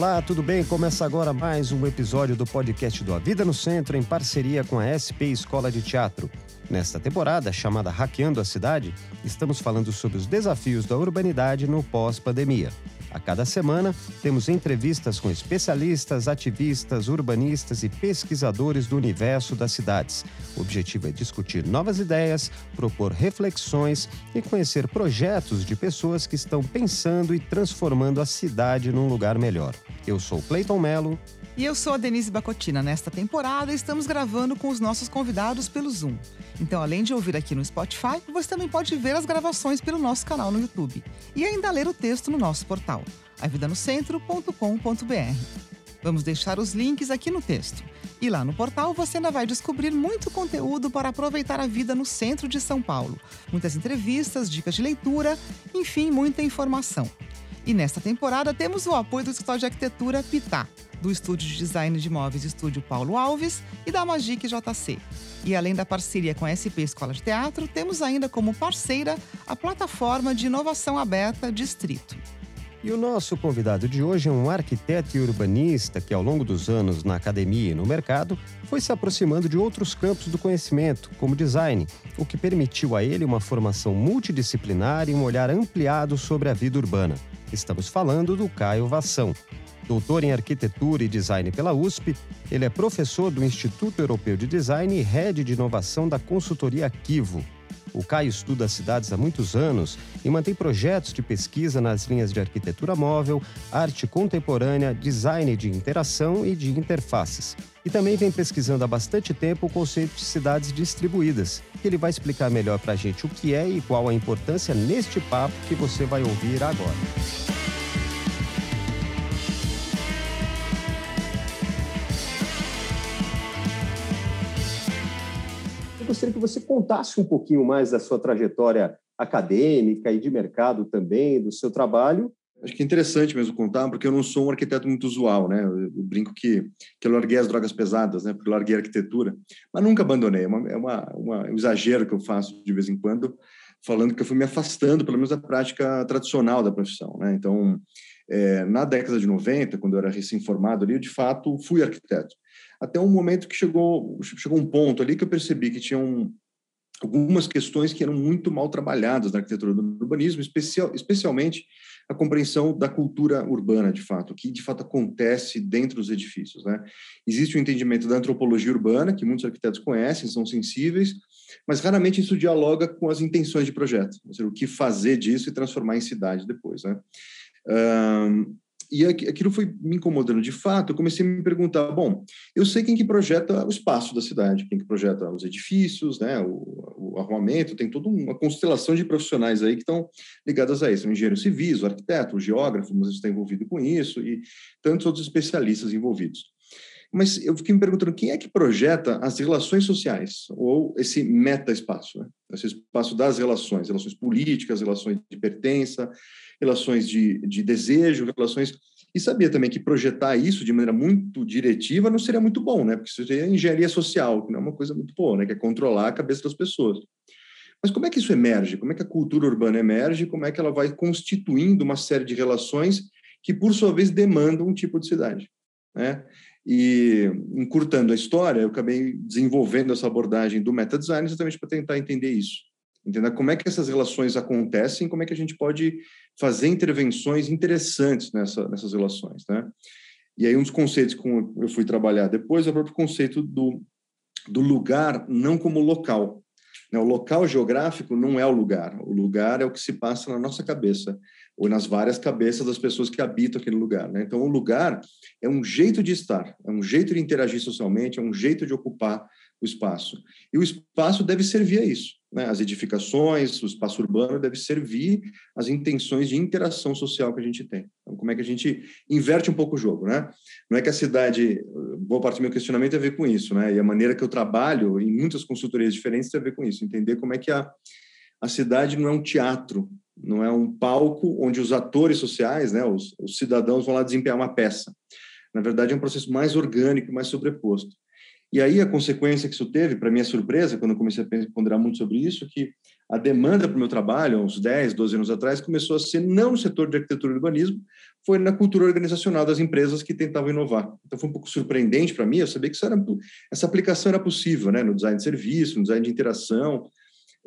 Olá, tudo bem? Começa agora mais um episódio do podcast do A Vida no Centro em parceria com a SP Escola de Teatro. Nesta temporada, chamada Hackeando a Cidade, estamos falando sobre os desafios da urbanidade no pós-pandemia. A cada semana, temos entrevistas com especialistas, ativistas, urbanistas e pesquisadores do universo das cidades. O objetivo é discutir novas ideias, propor reflexões e conhecer projetos de pessoas que estão pensando e transformando a cidade num lugar melhor. Eu sou Cleiton Melo. E eu sou a Denise Bacotina. Nesta temporada, estamos gravando com os nossos convidados pelo Zoom. Então, além de ouvir aqui no Spotify, você também pode ver as gravações pelo nosso canal no YouTube e ainda ler o texto no nosso portal, avidanocentro.com.br. Vamos deixar os links aqui no texto. E lá no portal você ainda vai descobrir muito conteúdo para aproveitar a vida no centro de São Paulo. Muitas entrevistas, dicas de leitura, enfim, muita informação. E nesta temporada temos o apoio do escritório de arquitetura Pitá, do estúdio de design de imóveis Estúdio Paulo Alves e da Magic JC. E além da parceria com a SP Escola de Teatro, temos ainda como parceira a plataforma de inovação aberta Distrito. E o nosso convidado de hoje é um arquiteto e urbanista que, ao longo dos anos na academia e no mercado, foi se aproximando de outros campos do conhecimento, como design, o que permitiu a ele uma formação multidisciplinar e um olhar ampliado sobre a vida urbana. Estamos falando do Caio Vassão. Doutor em Arquitetura e Design pela USP, ele é professor do Instituto Europeu de Design e head de inovação da consultoria Kivo. O Caio estuda as cidades há muitos anos e mantém projetos de pesquisa nas linhas de arquitetura móvel, arte contemporânea, design de interação e de interfaces. E também vem pesquisando há bastante tempo o conceito de cidades distribuídas, que ele vai explicar melhor para a gente o que é e qual a importância neste papo que você vai ouvir agora. Gostaria que você contasse um pouquinho mais da sua trajetória acadêmica e de mercado também, do seu trabalho. Acho que é interessante mesmo contar, porque eu não sou um arquiteto muito usual, né? Eu brinco que, que eu larguei as drogas pesadas, né? Porque eu larguei a arquitetura, mas nunca abandonei. É, uma, é uma, um exagero que eu faço de vez em quando, falando que eu fui me afastando, pelo menos, da prática tradicional da profissão, né? Então, é, na década de 90, quando eu era recém-formado ali, eu, de fato, fui arquiteto até um momento que chegou, chegou um ponto ali que eu percebi que tinham algumas questões que eram muito mal trabalhadas na arquitetura do urbanismo, especial, especialmente a compreensão da cultura urbana, de fato, o que de fato acontece dentro dos edifícios. Né? Existe o entendimento da antropologia urbana, que muitos arquitetos conhecem, são sensíveis, mas raramente isso dialoga com as intenções de projeto, ou seja, o que fazer disso e transformar em cidade depois. Né? Um, e aquilo foi me incomodando de fato. Eu comecei a me perguntar: bom, eu sei quem que projeta o espaço da cidade, quem que projeta os edifícios, né, o, o arrumamento, tem toda uma constelação de profissionais aí que estão ligadas a isso: o engenheiro civil, o arquiteto, o geógrafo, mas está envolvido com isso, e tantos outros especialistas envolvidos. Mas eu fiquei me perguntando quem é que projeta as relações sociais, ou esse meta-espaço, né? esse espaço das relações, relações políticas, relações de pertença, relações de, de desejo, relações. E sabia também que projetar isso de maneira muito diretiva não seria muito bom, né? Porque isso seria engenharia social, que não é uma coisa muito boa, né? Que é controlar a cabeça das pessoas. Mas como é que isso emerge? Como é que a cultura urbana emerge? Como é que ela vai constituindo uma série de relações que, por sua vez, demandam um tipo de cidade? Né? E, encurtando a história, eu acabei desenvolvendo essa abordagem do meta-design exatamente para tentar entender isso. Entender como é que essas relações acontecem, como é que a gente pode fazer intervenções interessantes nessa, nessas relações, né? E aí um dos conceitos que eu fui trabalhar depois é o próprio conceito do, do lugar não como local. Né? O local geográfico não é o lugar. O lugar é o que se passa na nossa cabeça ou nas várias cabeças das pessoas que habitam aquele lugar. Né? Então, o lugar é um jeito de estar, é um jeito de interagir socialmente, é um jeito de ocupar o espaço. E o espaço deve servir a isso. Né? As edificações, o espaço urbano deve servir às intenções de interação social que a gente tem. Então, como é que a gente inverte um pouco o jogo, né? Não é que a cidade, boa parte do meu questionamento tem a ver com isso, né? E a maneira que eu trabalho em muitas consultorias diferentes tem a ver com isso, entender como é que a, a cidade não é um teatro, não é um palco onde os atores sociais, né, os, os cidadãos vão lá desempenhar uma peça. Na verdade, é um processo mais orgânico, mais sobreposto. E aí a consequência que isso teve, para minha surpresa, quando eu comecei a ponderar muito sobre isso, que a demanda para o meu trabalho, uns 10, 12 anos atrás, começou a ser não no setor de arquitetura e urbanismo, foi na cultura organizacional das empresas que tentavam inovar. Então foi um pouco surpreendente para mim, eu sabia que era, essa aplicação era possível, né, no design de serviço, no design de interação,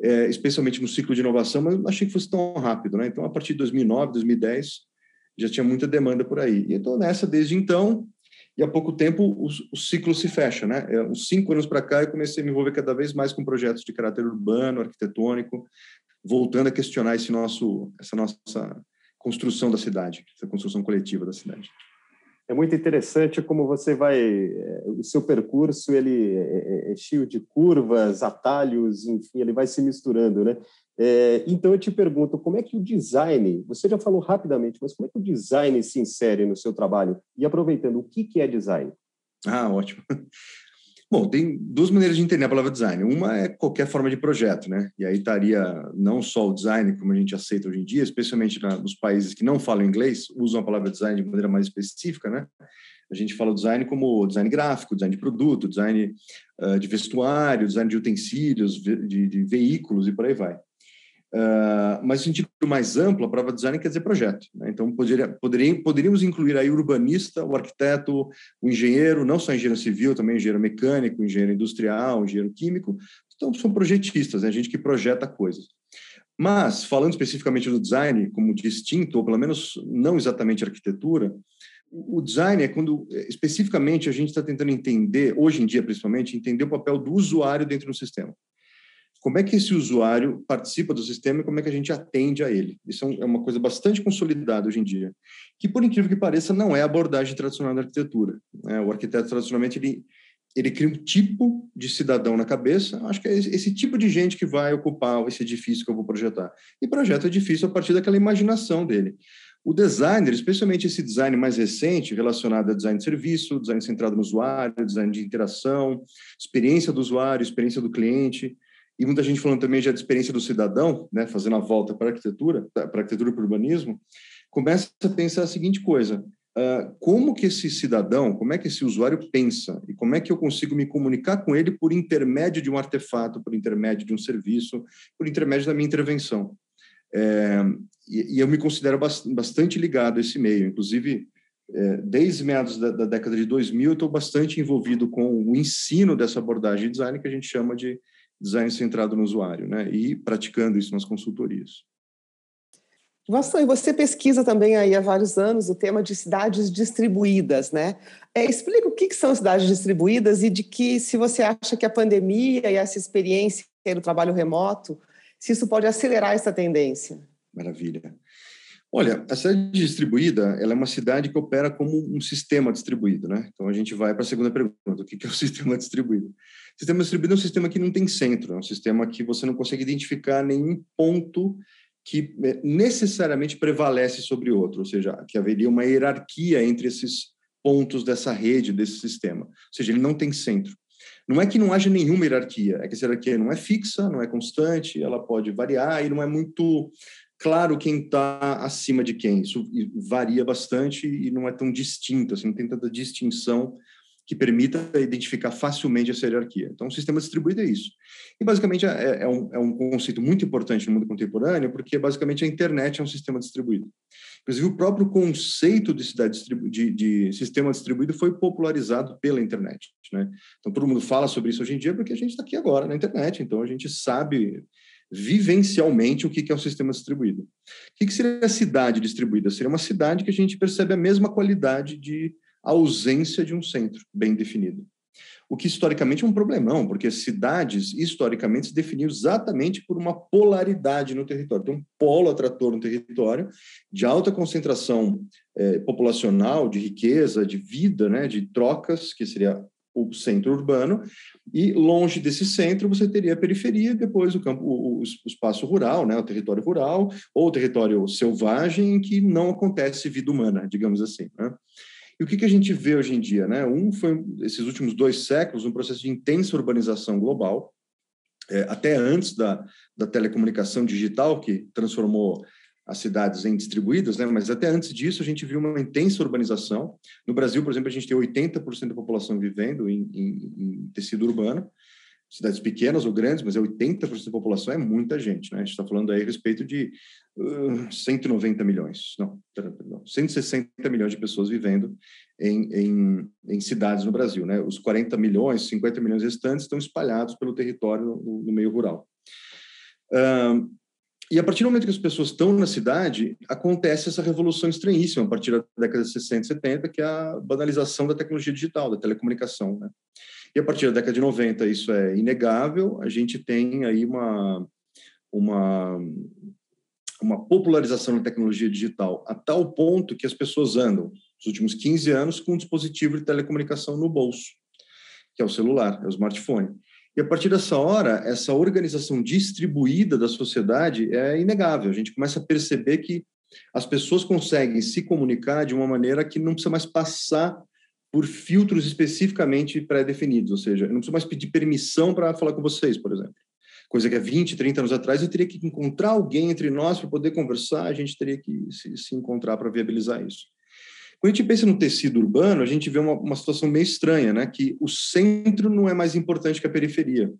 é, especialmente no ciclo de inovação, mas não achei que fosse tão rápido, né? Então a partir de 2009, 2010 já tinha muita demanda por aí. E estou nessa desde então, e há pouco tempo o, o ciclo se fecha, né? É, uns cinco anos para cá eu comecei a me envolver cada vez mais com projetos de caráter urbano, arquitetônico, voltando a questionar esse nosso, essa nossa construção da cidade, essa construção coletiva da cidade. É muito interessante como você vai, é, o seu percurso ele é, é, é cheio de curvas, atalhos, enfim, ele vai se misturando, né? É, então eu te pergunto, como é que o design, você já falou rapidamente, mas como é que o design se insere no seu trabalho? E aproveitando, o que, que é design? Ah, ótimo. Bom, tem duas maneiras de entender a palavra design. Uma é qualquer forma de projeto, né? E aí estaria não só o design, como a gente aceita hoje em dia, especialmente nos países que não falam inglês, usam a palavra design de maneira mais específica, né? A gente fala design como design gráfico, design de produto, design uh, de vestuário, design de utensílios, de, de veículos e por aí vai. Uh, mas no sentido mais amplo, a prova design quer dizer projeto. Né? Então, poderia, poderia, poderíamos incluir aí o urbanista, o arquiteto, o engenheiro, não só engenheiro civil, também engenheiro mecânico, engenheiro industrial, engenheiro químico. Então, são projetistas, né? gente que projeta coisas. Mas, falando especificamente do design como distinto, ou pelo menos não exatamente arquitetura, o design é quando, especificamente, a gente está tentando entender, hoje em dia principalmente, entender o papel do usuário dentro do sistema como é que esse usuário participa do sistema e como é que a gente atende a ele. Isso é, é uma coisa bastante consolidada hoje em dia, que por incrível que pareça não é a abordagem tradicional da arquitetura. Né? O arquiteto tradicionalmente ele ele cria um tipo de cidadão na cabeça. Acho que é esse tipo de gente que vai ocupar esse edifício que eu vou projetar. E projeto edifício a partir daquela imaginação dele. O designer, especialmente esse design mais recente, relacionado a design de serviço, design centrado no usuário, design de interação, experiência do usuário, experiência do cliente, e muita gente falando também já de experiência do cidadão, né, fazendo a volta para a arquitetura, para a arquitetura e para o urbanismo, começa a pensar a seguinte coisa: uh, como que esse cidadão, como é que esse usuário pensa e como é que eu consigo me comunicar com ele por intermédio de um artefato, por intermédio de um serviço, por intermédio da minha intervenção? É, e, e, eu me considero bastante ligado a esse meio, inclusive. É, desde meados da, da década de 2000, eu estou bastante envolvido com o ensino dessa abordagem de design que a gente chama de design centrado no usuário, né? E praticando isso nas consultorias. Bastante. Você pesquisa também aí há vários anos o tema de cidades distribuídas, né? É, explica o que, que são cidades distribuídas e de que se você acha que a pandemia e essa experiência do trabalho remoto, se isso pode acelerar essa tendência. Maravilha. Olha, a cidade distribuída, ela é uma cidade que opera como um sistema distribuído, né? Então a gente vai para a segunda pergunta: o que é o sistema distribuído? Sistema distribuído é um sistema que não tem centro, é um sistema que você não consegue identificar nenhum ponto que é, necessariamente prevalece sobre outro, ou seja, que haveria uma hierarquia entre esses pontos dessa rede, desse sistema. Ou seja, ele não tem centro. Não é que não haja nenhuma hierarquia, é que essa hierarquia não é fixa, não é constante, ela pode variar e não é muito claro quem está acima de quem. Isso varia bastante e não é tão distinto, assim, não tem tanta distinção que permita identificar facilmente essa hierarquia. Então, o sistema distribuído é isso. E, basicamente, é, é, um, é um conceito muito importante no mundo contemporâneo, porque, basicamente, a internet é um sistema distribuído. Inclusive, o próprio conceito de, cidade de, de sistema distribuído foi popularizado pela internet. Né? Então, todo mundo fala sobre isso hoje em dia porque a gente está aqui agora na internet, então a gente sabe vivencialmente o que é um sistema distribuído. O que seria a cidade distribuída? Seria uma cidade que a gente percebe a mesma qualidade de ausência de um centro bem definido. O que historicamente é um problemão, porque cidades historicamente se definiam exatamente por uma polaridade no território. Tem um polo atrator no território de alta concentração eh, populacional, de riqueza, de vida, né, de trocas, que seria o centro urbano, e longe desse centro você teria a periferia, depois o campo, o, o, espaço rural, né, o território rural, ou o território selvagem, em que não acontece vida humana, digamos assim. Né? E o que, que a gente vê hoje em dia? Né? Um foi, esses últimos dois séculos, um processo de intensa urbanização global, é, até antes da, da telecomunicação digital, que transformou as cidades em distribuídas, né? mas até antes disso a gente viu uma intensa urbanização. No Brasil, por exemplo, a gente tem 80% da população vivendo em, em, em tecido urbano, cidades pequenas ou grandes, mas é 80% da população, é muita gente, né? A gente está falando aí a respeito de uh, 190 milhões, não, perdão, 160 milhões de pessoas vivendo em, em, em, cidades no Brasil, né? Os 40 milhões, 50 milhões restantes estão espalhados pelo território no, no meio rural. Uh, e a partir do momento que as pessoas estão na cidade, acontece essa revolução estranhíssima, a partir da década de 60 e 70, que é a banalização da tecnologia digital, da telecomunicação. Né? E a partir da década de 90, isso é inegável, a gente tem aí uma, uma, uma popularização da tecnologia digital a tal ponto que as pessoas andam, nos últimos 15 anos, com um dispositivo de telecomunicação no bolso, que é o celular, é o smartphone. E a partir dessa hora, essa organização distribuída da sociedade é inegável. A gente começa a perceber que as pessoas conseguem se comunicar de uma maneira que não precisa mais passar por filtros especificamente pré-definidos, ou seja, eu não preciso mais pedir permissão para falar com vocês, por exemplo. Coisa que há 20, 30 anos atrás eu teria que encontrar alguém entre nós para poder conversar, a gente teria que se, se encontrar para viabilizar isso. Quando a gente pensa no tecido urbano, a gente vê uma, uma situação meio estranha, né? Que o centro não é mais importante que a periferia.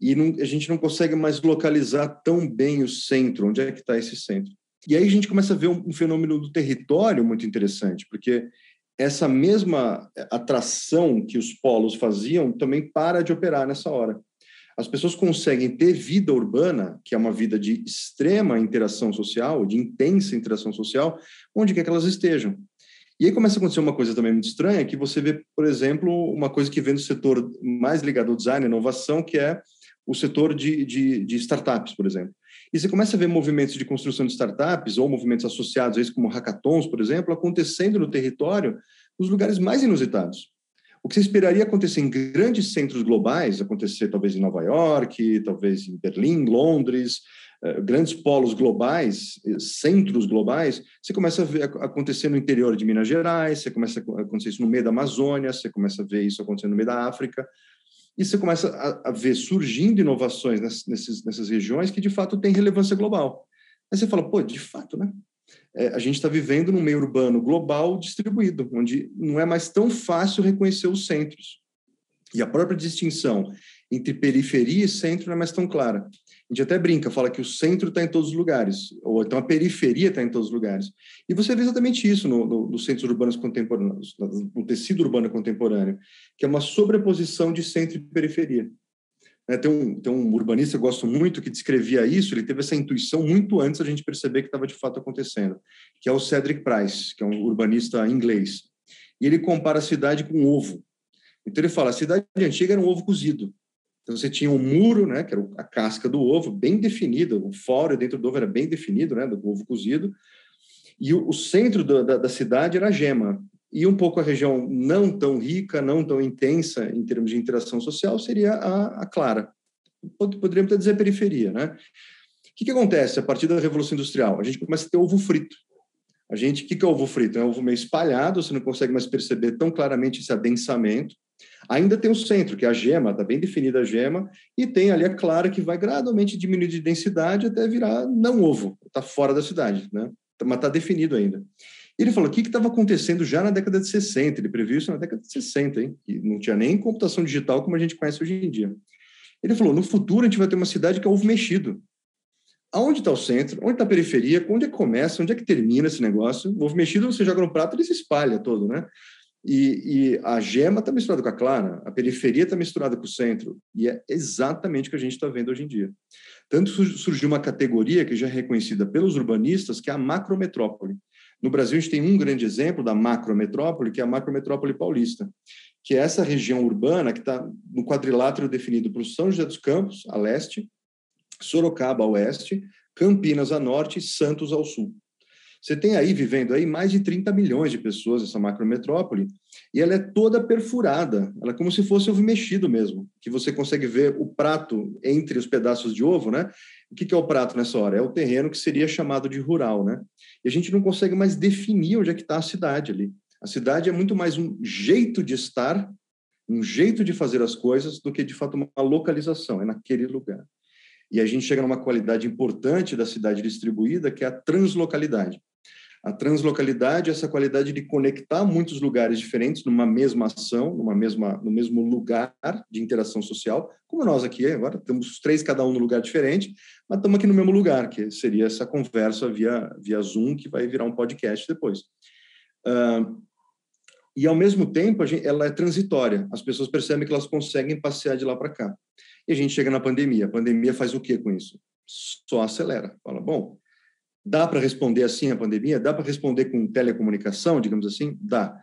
E não, a gente não consegue mais localizar tão bem o centro, onde é que está esse centro. E aí a gente começa a ver um, um fenômeno do território muito interessante, porque essa mesma atração que os polos faziam também para de operar nessa hora. As pessoas conseguem ter vida urbana, que é uma vida de extrema interação social, de intensa interação social, onde quer que elas estejam. E aí começa a acontecer uma coisa também muito estranha, que você vê, por exemplo, uma coisa que vem do setor mais ligado ao design inovação, que é o setor de, de, de, startups, por exemplo. E você começa a ver movimentos de construção de startups ou movimentos associados a isso, como hackathons, por exemplo, acontecendo no território nos lugares mais inusitados. O que você esperaria acontecer em grandes centros globais, acontecer talvez em Nova York, talvez em Berlim, Londres, eh, grandes polos globais, eh, centros globais, você começa a ver acontecer no interior de Minas Gerais, você começa a acontecer isso no meio da Amazônia, você começa a ver isso acontecendo no meio da África, e você começa a, a ver surgindo inovações nessas, nessas regiões que de fato têm relevância global. Aí você fala, pô, de fato, né? É, a gente está vivendo num meio urbano global distribuído, onde não é mais tão fácil reconhecer os centros. E a própria distinção entre periferia e centro não é mais tão clara. A gente até brinca, fala que o centro está em todos os lugares, ou então a periferia está em todos os lugares. E você vê exatamente isso no, no, nos centros urbanos contemporâneos, no tecido urbano contemporâneo, que é uma sobreposição de centro e periferia. É, tem, um, tem um urbanista que eu gosto muito que descrevia isso, ele teve essa intuição muito antes da gente perceber que estava de fato acontecendo, que é o Cedric Price, que é um urbanista inglês. E ele compara a cidade com um ovo. Então ele fala, a cidade antiga era um ovo cozido. Então você tinha um muro, né, que era a casca do ovo, bem definido, o fora dentro do ovo era bem definido, né, do ovo cozido, e o, o centro do, da, da, cidade era a gema. E um pouco a região não tão rica, não tão intensa em termos de interação social seria a, a clara. Poderíamos até dizer periferia, né? O que, que acontece a partir da Revolução Industrial? A gente começa a ter ovo frito. A gente, o que, que é ovo frito? É um ovo meio espalhado, você não consegue mais perceber tão claramente esse adensamento. Ainda tem o centro, que é a gema, está bem definida a gema, e tem ali a clara que vai gradualmente diminuir de densidade até virar não ovo, está fora da cidade, né? mas está definido ainda. Ele falou o que estava acontecendo já na década de 60, ele previu isso na década de 60, hein? e não tinha nem computação digital como a gente conhece hoje em dia. Ele falou, no futuro a gente vai ter uma cidade que é ovo mexido. Aonde está o centro? Onde está a periferia? Onde é que começa? Onde é que termina esse negócio? O ovo mexido você joga no prato, ele se espalha todo, né? E, e a gema está misturada com a clara, a periferia está misturada com o centro, e é exatamente o que a gente está vendo hoje em dia. Tanto surgiu uma categoria que já é reconhecida pelos urbanistas, que é a macrometrópole. No Brasil, a gente tem um grande exemplo da macrometrópole, que é a macrometrópole paulista, que é essa região urbana que está no quadrilátero definido por São José dos Campos, a leste, Sorocaba, a oeste, Campinas, a norte e Santos, ao sul. Você tem aí, vivendo aí, mais de 30 milhões de pessoas, essa macrometrópole, e ela é toda perfurada, ela é como se fosse ovo mexido mesmo, que você consegue ver o prato entre os pedaços de ovo, né? O que é o prato nessa hora? É o terreno que seria chamado de rural, né? E a gente não consegue mais definir onde é que está a cidade ali. A cidade é muito mais um jeito de estar, um jeito de fazer as coisas, do que de fato uma localização, é naquele lugar. E a gente chega numa qualidade importante da cidade distribuída, que é a translocalidade. A translocalidade é essa qualidade de conectar muitos lugares diferentes numa mesma ação, numa mesma, no mesmo lugar de interação social, como nós aqui agora, temos três cada um no lugar diferente, mas estamos aqui no mesmo lugar, que seria essa conversa via, via Zoom, que vai virar um podcast depois. Uh, e, ao mesmo tempo, gente, ela é transitória. As pessoas percebem que elas conseguem passear de lá para cá. E a gente chega na pandemia. A pandemia faz o que com isso? Só acelera. Fala, bom, Dá para responder assim a pandemia? Dá para responder com telecomunicação, digamos assim? Dá.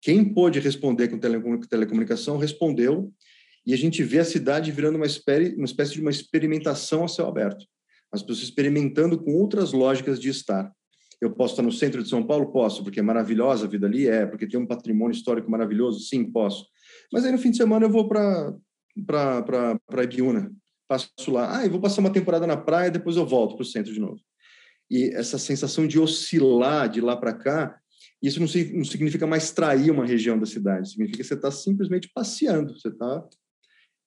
Quem pôde responder com telecomunicação respondeu, e a gente vê a cidade virando uma espécie, uma espécie de uma experimentação a céu aberto. As pessoas experimentando com outras lógicas de estar. Eu posso estar no centro de São Paulo? Posso, porque é maravilhosa a vida ali? É, porque tem um patrimônio histórico maravilhoso? Sim, posso. Mas aí no fim de semana eu vou para Ibiúna, passo lá. Ah, eu vou passar uma temporada na praia, depois eu volto para o centro de novo e essa sensação de oscilar de lá para cá, isso não, não, significa mais trair uma região da cidade, significa que você está simplesmente passeando, você está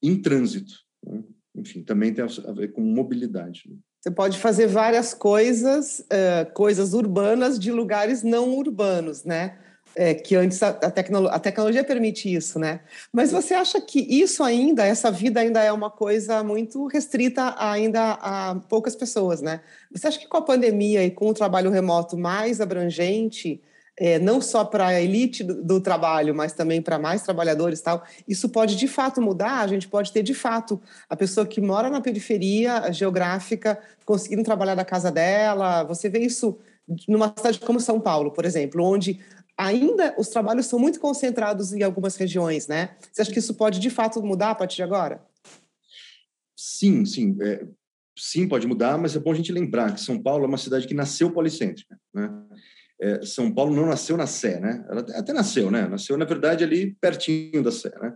em trânsito. Né? Enfim, também tem a ver com mobilidade. Né? Você pode fazer várias coisas, uh, coisas urbanas de lugares não urbanos, né? É, que antes a, a, tecno, a, tecnologia permite isso, né? Mas você acha que isso ainda, essa vida ainda é uma coisa muito restrita ainda a poucas pessoas, né? Você acha que com a pandemia e com o trabalho remoto mais abrangente, é, não só para a elite do, do, trabalho, mas também para mais trabalhadores tal, isso pode de fato mudar? A gente pode ter de fato a pessoa que mora na periferia geográfica conseguindo trabalhar da casa dela. Você vê isso numa cidade como São Paulo, por exemplo, onde ainda os trabalhos são muito concentrados em algumas regiões, né? Você acha que isso pode de fato mudar a partir de agora? Sim, sim. É, sim, pode mudar, mas é bom a gente lembrar que São Paulo é uma cidade que nasceu policêntrica, né? É, São Paulo não nasceu na Sé, né? Ela até nasceu, né? Nasceu, na verdade, ali pertinho da Sé, né?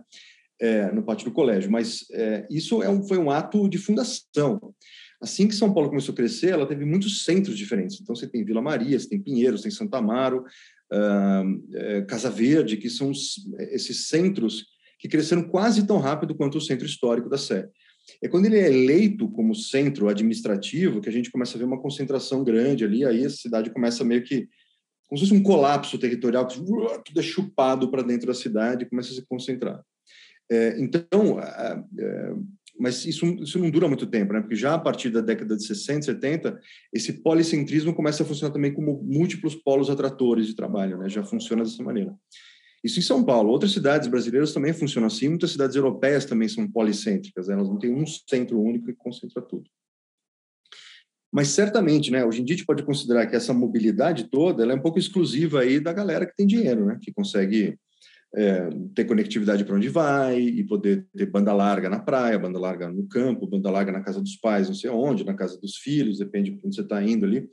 É, no pátio do colégio, mas é, isso é um, foi um ato de fundação. Assim que São Paulo começou a crescer, ela teve muitos centros diferentes. Então, você tem Vila Maria, você tem Pinheiros, tem Santa Amaro, uh, Casa Verde, que são esses centros que cresceram quase tão rápido quanto o centro histórico da Sé. É quando ele é eleito como centro administrativo que a gente começa a ver uma concentração grande ali, aí a cidade começa meio que como se fosse um colapso territorial, tudo é chupado para dentro da cidade e começa a se concentrar. É, então, mas isso, isso não dura muito tempo, né? Porque já a partir da década de 60, 70, esse policentrismo começa a funcionar também como múltiplos polos atratores de trabalho, né? Já funciona dessa maneira. Isso em São Paulo. Outras cidades brasileiras também funcionam assim. Muitas cidades europeias também são policêntricas. Né? Elas não têm um centro único que concentra tudo. Mas certamente, né, hoje em dia a gente pode considerar que essa mobilidade toda é um pouco exclusiva aí da galera que tem dinheiro, né, que consegue é, ter conectividade para onde vai e poder ter banda larga na praia, banda larga no campo, banda larga na casa dos pais, não sei onde, na casa dos filhos, depende de onde você está indo ali,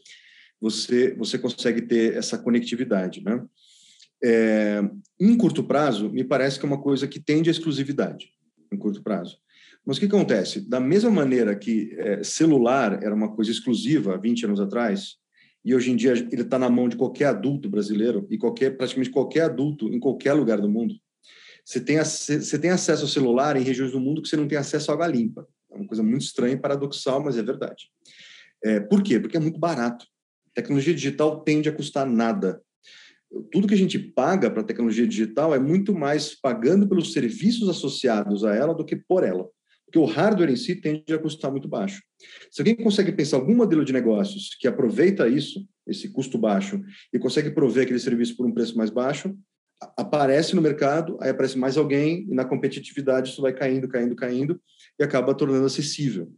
você, você consegue ter essa conectividade, né? É, em curto prazo, me parece que é uma coisa que tende à exclusividade, em curto prazo. Mas o que acontece? Da mesma maneira que é, celular era uma coisa exclusiva 20 anos atrás, e hoje em dia ele está na mão de qualquer adulto brasileiro e qualquer praticamente qualquer adulto em qualquer lugar do mundo. Você tem, você tem acesso ao celular em regiões do mundo que você não tem acesso à água limpa. É uma coisa muito estranha e paradoxal, mas é verdade. É, por quê? Porque é muito barato. tecnologia digital tende a custar nada. Tudo que a gente paga para tecnologia digital é muito mais pagando pelos serviços associados a ela do que por ela porque o hardware em si tende a custar muito baixo. Se alguém consegue pensar algum modelo de negócios que aproveita isso, esse custo baixo, e consegue prover aquele serviço por um preço mais baixo, aparece no mercado, aí aparece mais alguém, e na competitividade isso vai caindo, caindo, caindo, e acaba tornando acessível.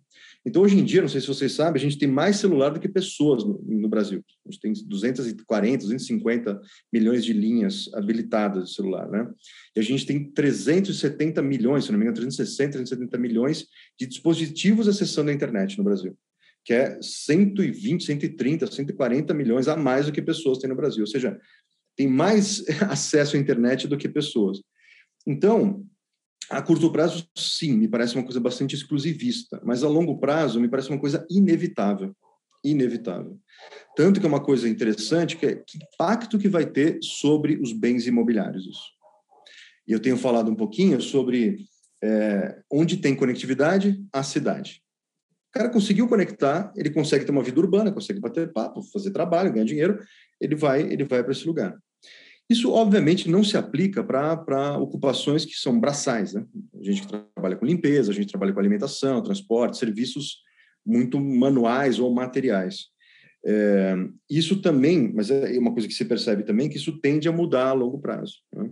Então, hoje em dia, não sei se vocês sabem, a gente tem mais celular do que pessoas no, no, Brasil. A gente tem 240, 250 milhões de linhas habilitadas de celular, né? E a gente tem 370 milhões, se não me engano, 360, 370 milhões de dispositivos acessando a internet no Brasil, que é 120, 130, 140 milhões a mais do que pessoas têm no Brasil. Ou seja, tem mais acesso à internet do que pessoas. Então, a curto prazo, sim, me parece uma coisa bastante exclusivista, mas a longo prazo me parece uma coisa inevitável. Inevitável. Tanto que é uma coisa interessante que é que impacto que vai ter sobre os bens imobiliários isso. E eu tenho falado um pouquinho sobre é, onde tem conectividade, a cidade. O cara conseguiu conectar, ele consegue ter uma vida urbana, consegue bater papo, fazer trabalho, ganhar dinheiro, ele vai, ele vai para esse lugar. Isso, obviamente, não se aplica para ocupações que são braçais. Né? A gente trabalha com limpeza, a gente trabalha com alimentação, transporte, serviços muito manuais ou materiais. É, isso também, mas é uma coisa que se percebe também, que isso tende a mudar a longo prazo. Né?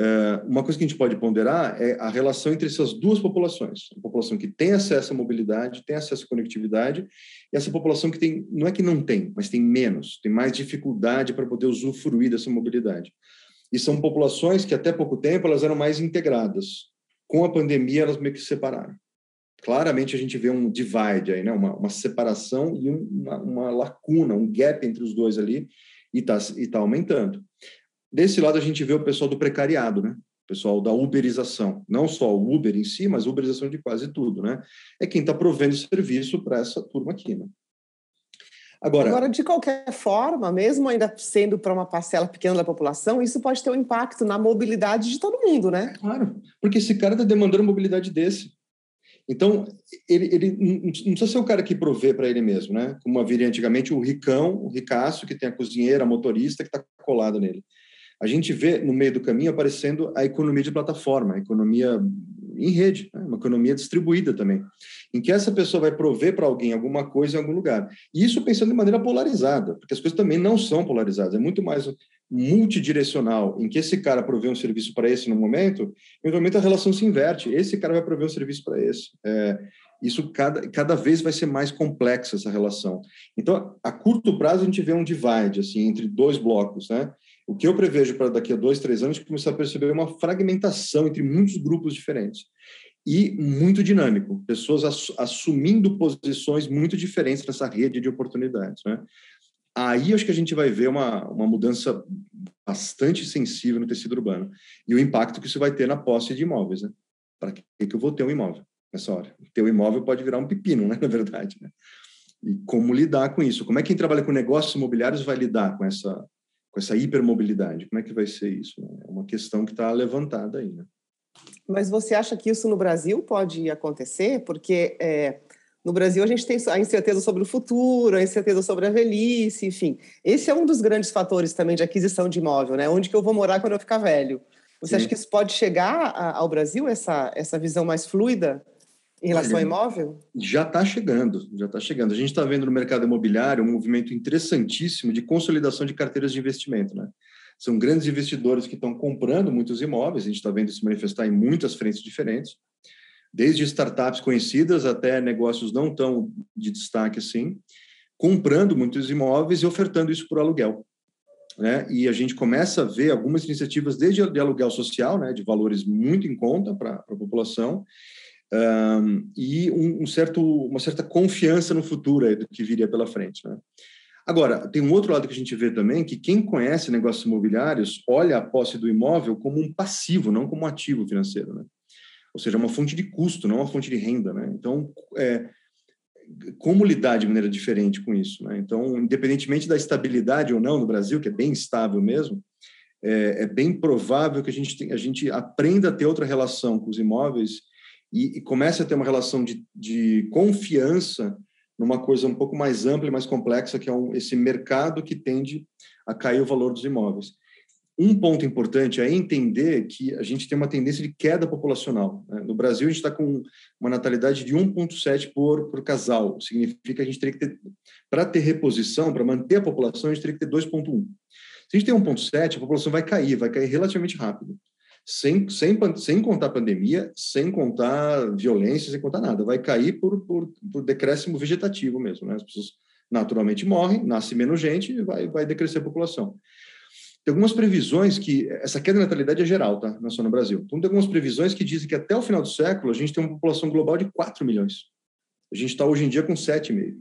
É, uma coisa que a gente pode ponderar é a relação entre essas duas populações. A população que tem acesso à mobilidade, tem acesso à conectividade, e essa população que tem, não é que não tem, mas tem menos, tem mais dificuldade para poder usufruir dessa mobilidade. E são populações que até pouco tempo elas eram mais integradas. Com a pandemia, elas meio que se separaram claramente a gente vê um divide aí, né? uma, uma separação e uma, uma, lacuna, um gap entre os dois ali, e está e tá aumentando. Desse lado, a gente vê o pessoal do precariado, né? o pessoal da uberização, não só o Uber em si, mas a uberização de quase tudo. Né? É quem está provendo serviço para essa turma aqui. Né? Agora, Agora, de qualquer forma, mesmo ainda sendo para uma parcela pequena da população, isso pode ter um impacto na mobilidade de todo mundo, né? Claro, porque esse cara está demandando mobilidade desse. Então, ele, ele não precisa ser o cara que provê para ele mesmo, né? Como haveria antigamente o ricão, o ricaço, que tem a cozinheira, a motorista que está colado nele. A gente vê no meio do caminho aparecendo a economia de plataforma, a economia em rede, né? uma economia distribuída também, em que essa pessoa vai prover para alguém alguma coisa em algum lugar. E isso pensando de maneira polarizada, porque as coisas também não são polarizadas, é muito mais multidirecional, em que esse cara provê um serviço para esse no momento, eventualmente a relação se inverte. Esse cara vai prover um serviço para esse. É, isso cada, cada vez vai ser mais complexa essa relação. Então, a curto prazo, a gente vê um divide assim, entre dois blocos. Né? O que eu prevejo para daqui a dois, três anos, é começar a perceber uma fragmentação entre muitos grupos diferentes. E muito dinâmico, pessoas assumindo posições muito diferentes nessa rede de oportunidades. Né? aí acho que a gente vai ver uma, uma mudança bastante sensível no tecido urbano e o impacto que isso vai ter na posse de imóveis, né? Para que, que eu vou ter um imóvel nessa hora? Ter um imóvel pode virar um pepino, né? Na verdade, né? E como lidar com isso? Como é que quem trabalha com negócios imobiliários vai lidar com essa com essa hipermobilidade? Como é que vai ser isso? Né? É uma questão que está levantada aí, né? Mas você acha que isso no Brasil pode acontecer? Porque é, no Brasil, a gente tem a incerteza sobre o futuro, a incerteza sobre a velhice, enfim. Esse é um dos grandes fatores também de aquisição de imóvel, né? Onde que eu vou morar quando eu ficar velho? Você Sim. acha que isso pode chegar ao Brasil, essa, essa visão mais fluida em relação Olha, ao imóvel? Já está chegando, já está chegando. A gente está vendo no mercado imobiliário um movimento interessantíssimo de consolidação de carteiras de investimento, né? São grandes investidores que estão comprando muitos imóveis, a gente está vendo isso manifestar em muitas frentes diferentes desde startups conhecidas até negócios não tão de destaque assim, comprando muitos imóveis e ofertando isso por aluguel. Né? E a gente começa a ver algumas iniciativas desde de aluguel social, né, de valores muito em conta para a população, um, e um, um, certo, uma certa confiança no futuro do que viria pela frente. Né? Agora, tem um outro lado que a gente vê também, que quem conhece negócios imobiliários olha a posse do imóvel como um passivo, não como um ativo financeiro. Né? ou seja, uma fonte de custo, não uma fonte de renda, né? Então, é, como lidar de maneira diferente com isso, né? Então, independentemente da estabilidade ou não no Brasil, que é bem estável mesmo, é, é bem provável que a gente, tem, a gente aprenda a ter outra relação com os imóveis e, e comece a ter uma relação de, de confiança numa coisa um pouco mais ampla e mais complexa, que é um, esse mercado que tende a cair o valor dos imóveis. Um ponto importante é entender que a gente tem uma tendência de queda populacional. Né? No Brasil, a gente está com uma natalidade de 1,7 por, por casal. Significa que a gente teria que ter, para ter reposição, para manter a população, a gente teria que ter 2,1. Se a gente tem 1,7, a população vai cair, vai cair relativamente rápido. Sem, sem, sem contar pandemia, sem contar violência, sem contar nada. Vai cair por, por, por decréscimo vegetativo mesmo. Né? As pessoas naturalmente morrem, nasce menos gente e vai, vai decrescer a população. Tem algumas previsões que. Essa queda de natalidade é geral, tá? Não só no Brasil. Então, tem algumas previsões que dizem que até o final do século a gente tem uma população global de 4 milhões. A gente está hoje em dia com 7,5.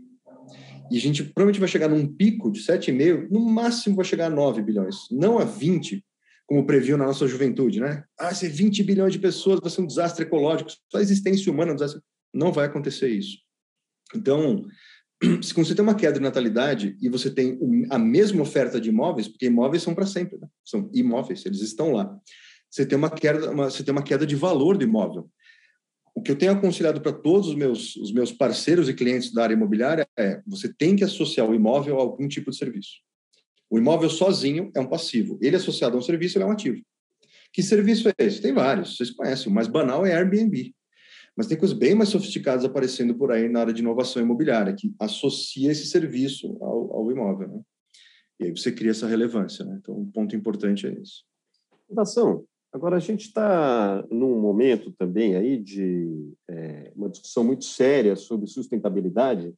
E a gente provavelmente vai chegar num pico de 7,5, no máximo vai chegar a 9 bilhões, não a 20, como previu na nossa juventude, né? Ah, se 20 bilhões de pessoas vai ser um desastre ecológico, só a existência humana é. Não vai acontecer isso. Então, se você tem uma queda de natalidade e você tem a mesma oferta de imóveis, porque imóveis são para sempre, né? são imóveis, eles estão lá. Você tem uma queda, uma, você tem uma queda de valor do imóvel. o que eu tenho aconselhado para todos os meus, os meus parceiros e clientes da área imobiliária é você tem que associar o imóvel a algum tipo de serviço. O imóvel sozinho é um passivo. Ele associado a um serviço, ele é um ativo. Que serviço é esse? Tem vários, vocês conhecem. O mais banal é Airbnb. Mas tem coisas bem mais sofisticadas aparecendo por aí na área de inovação imobiliária, que associa esse serviço ao, ao imóvel. Né? E aí você cria essa relevância. Né? Então, um ponto importante é isso. Inovação. Agora, a gente está num momento também aí de é, uma discussão muito séria sobre sustentabilidade,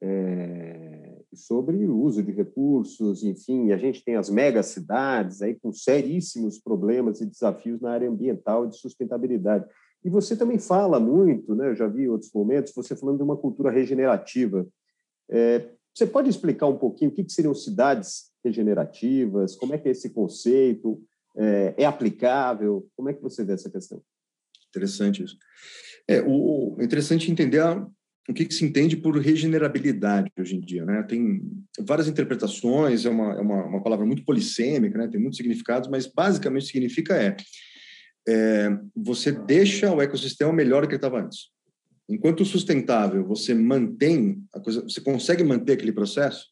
é, sobre o uso de recursos, enfim, a gente tem as megacidades aí com seríssimos problemas e desafios na área ambiental e de sustentabilidade. E você também fala muito, né? Eu já vi em outros momentos, você falando de uma cultura regenerativa. É, você pode explicar um pouquinho o que, que seriam cidades regenerativas? Como é que é esse conceito? É, é aplicável? Como é que você vê essa questão? Interessante isso. É, o, interessante entender a, o que, que, se entende por regenerabilidade hoje em dia. Né? Tem várias interpretações, é uma, é uma, uma palavra muito polissêmica, né? tem muitos significados, mas basicamente significa é é, você deixa o ecossistema melhor do que estava antes. Enquanto sustentável, você mantém a coisa, você consegue manter aquele processo.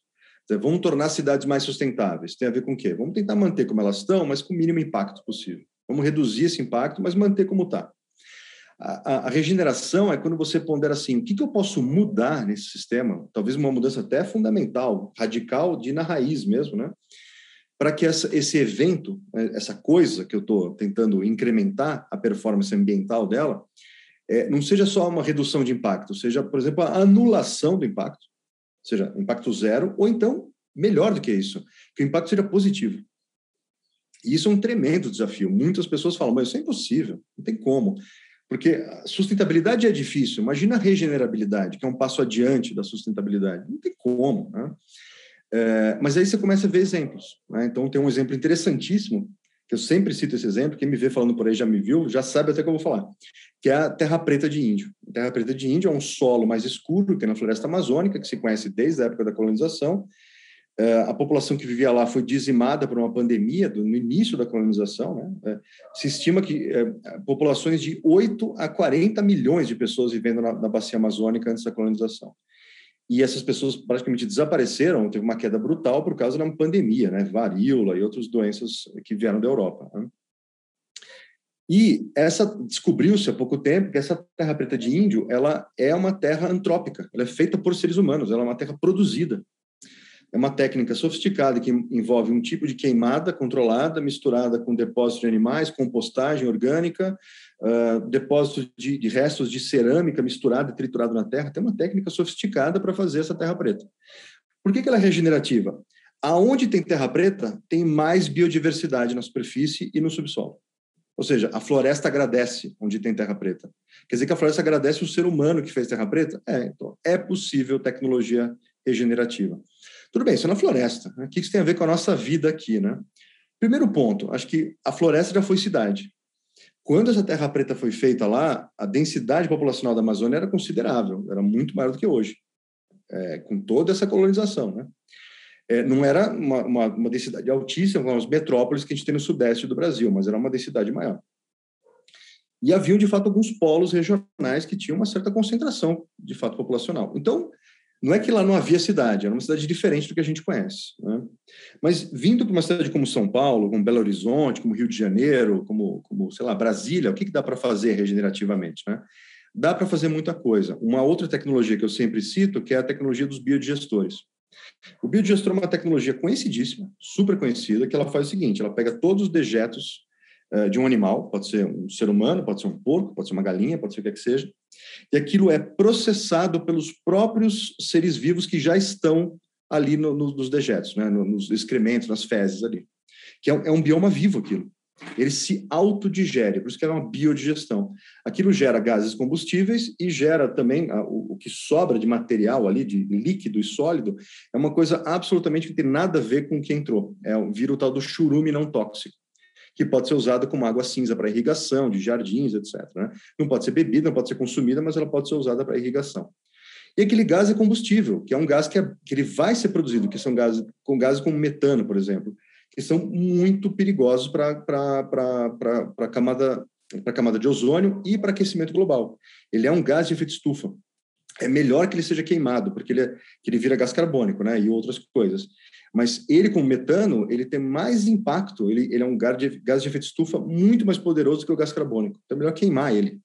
Dizer, vamos tornar cidades mais sustentáveis. Tem a ver com o quê? Vamos tentar manter como elas estão, mas com o mínimo impacto possível. Vamos reduzir esse impacto, mas manter como está. A, a, regeneração é quando você pondera assim, o que, que eu posso mudar nesse sistema? Talvez uma mudança até fundamental, radical, de na raiz mesmo, né? para que essa, esse evento, né, essa coisa que eu estou tentando incrementar a performance ambiental dela, é, não seja só uma redução de impacto, seja, por exemplo, a anulação do impacto, seja impacto zero, ou então, melhor do que isso, que o impacto seja positivo. E isso é um tremendo desafio. Muitas pessoas falam, mas isso é impossível, não tem como. Porque sustentabilidade é difícil. Imagina a regenerabilidade, que é um passo adiante da sustentabilidade. Não tem como. Né? É, mas aí você começa a ver exemplos. Né? Então, tem um exemplo interessantíssimo, que eu sempre cito esse exemplo, quem me vê falando por aí já me viu, já sabe até que eu vou falar, que é a terra preta de índio. A terra preta de índio é um solo mais escuro, que é na floresta amazônica, que se conhece desde a época da colonização. É, a população que vivia lá foi dizimada por uma pandemia no início da colonização. Né? É, se estima que é, populações de 8 a 40 milhões de pessoas vivendo na, na bacia amazônica antes da colonização e essas pessoas praticamente desapareceram, teve uma queda brutal por causa da pandemia, né, varíola e outras doenças que vieram da Europa. Né? E essa descobriu-se há pouco tempo que essa terra preta de índio, ela é uma terra antrópica, ela é feita por seres humanos, ela é uma terra produzida. É uma técnica sofisticada que envolve um tipo de queimada controlada, misturada com depósito de animais, compostagem orgânica, uh, depósito de, de, restos de cerâmica misturado e triturado na terra. Tem uma técnica sofisticada para fazer essa terra preta. Por que, que ela é regenerativa? Aonde tem terra preta, tem mais biodiversidade na superfície e no subsolo. Ou seja, a floresta agradece onde tem terra preta. Quer dizer que a floresta agradece o ser humano que fez terra preta? É, então é possível tecnologia regenerativa. Tudo bem, isso é na floresta. Né? O que isso tem a ver com a nossa vida aqui, né? Primeiro ponto, acho que a floresta já foi cidade. Quando essa terra preta foi feita lá, a densidade populacional da Amazônia era considerável, era muito maior do que hoje, é, com toda essa colonização. Né? É, não era uma, uma, uma, densidade altíssima, como as metrópoles que a gente tem no sudeste do Brasil, mas era uma densidade maior. E haviam, de fato, alguns polos regionais que tinham uma certa concentração, de fato, populacional. Então, não é que lá não havia cidade, era uma cidade diferente do que a gente conhece. Né? Mas vindo para uma cidade como São Paulo, como Belo Horizonte, como Rio de Janeiro, como, como sei lá, Brasília, o que, que dá para fazer regenerativamente? Né? Dá para fazer muita coisa. Uma outra tecnologia que eu sempre cito, que é a tecnologia dos biodigestores. O biodigestor é uma tecnologia conhecidíssima, super conhecida, que ela faz o seguinte, ela pega todos os dejetos de um animal, pode ser um ser humano, pode ser um porco, pode ser uma galinha, pode ser o que, é que seja, e aquilo é processado pelos próprios seres vivos que já estão ali no, no, nos dejetos, né? nos excrementos, nas fezes ali. Que é, é um bioma vivo aquilo. Ele se autodigere, por isso que é uma biodigestão. Aquilo gera gases combustíveis e gera também a, o, o, que sobra de material ali, de líquido e sólido, é uma coisa absolutamente que tem nada a ver com o que entrou. É, vira o tal do churume não tóxico que pode ser usada como água cinza para irrigação, de jardins, etc. Né? Não pode ser bebida, não pode ser consumida, mas ela pode ser usada para irrigação. E aquele gás é combustível, que é um gás que, é, que ele vai ser produzido, que são gases, com gases como metano, por exemplo, que são muito perigosos para a camada camada de ozônio e para aquecimento global. Ele é um gás de efeito estufa. É melhor que ele seja queimado, porque ele, é, que ele vira gás carbônico, né, e outras coisas. Mas ele, com metano, ele tem mais impacto, ele, ele é um gás de, gás de efeito estufa muito mais poderoso que o gás carbônico. Então é melhor queimar ele.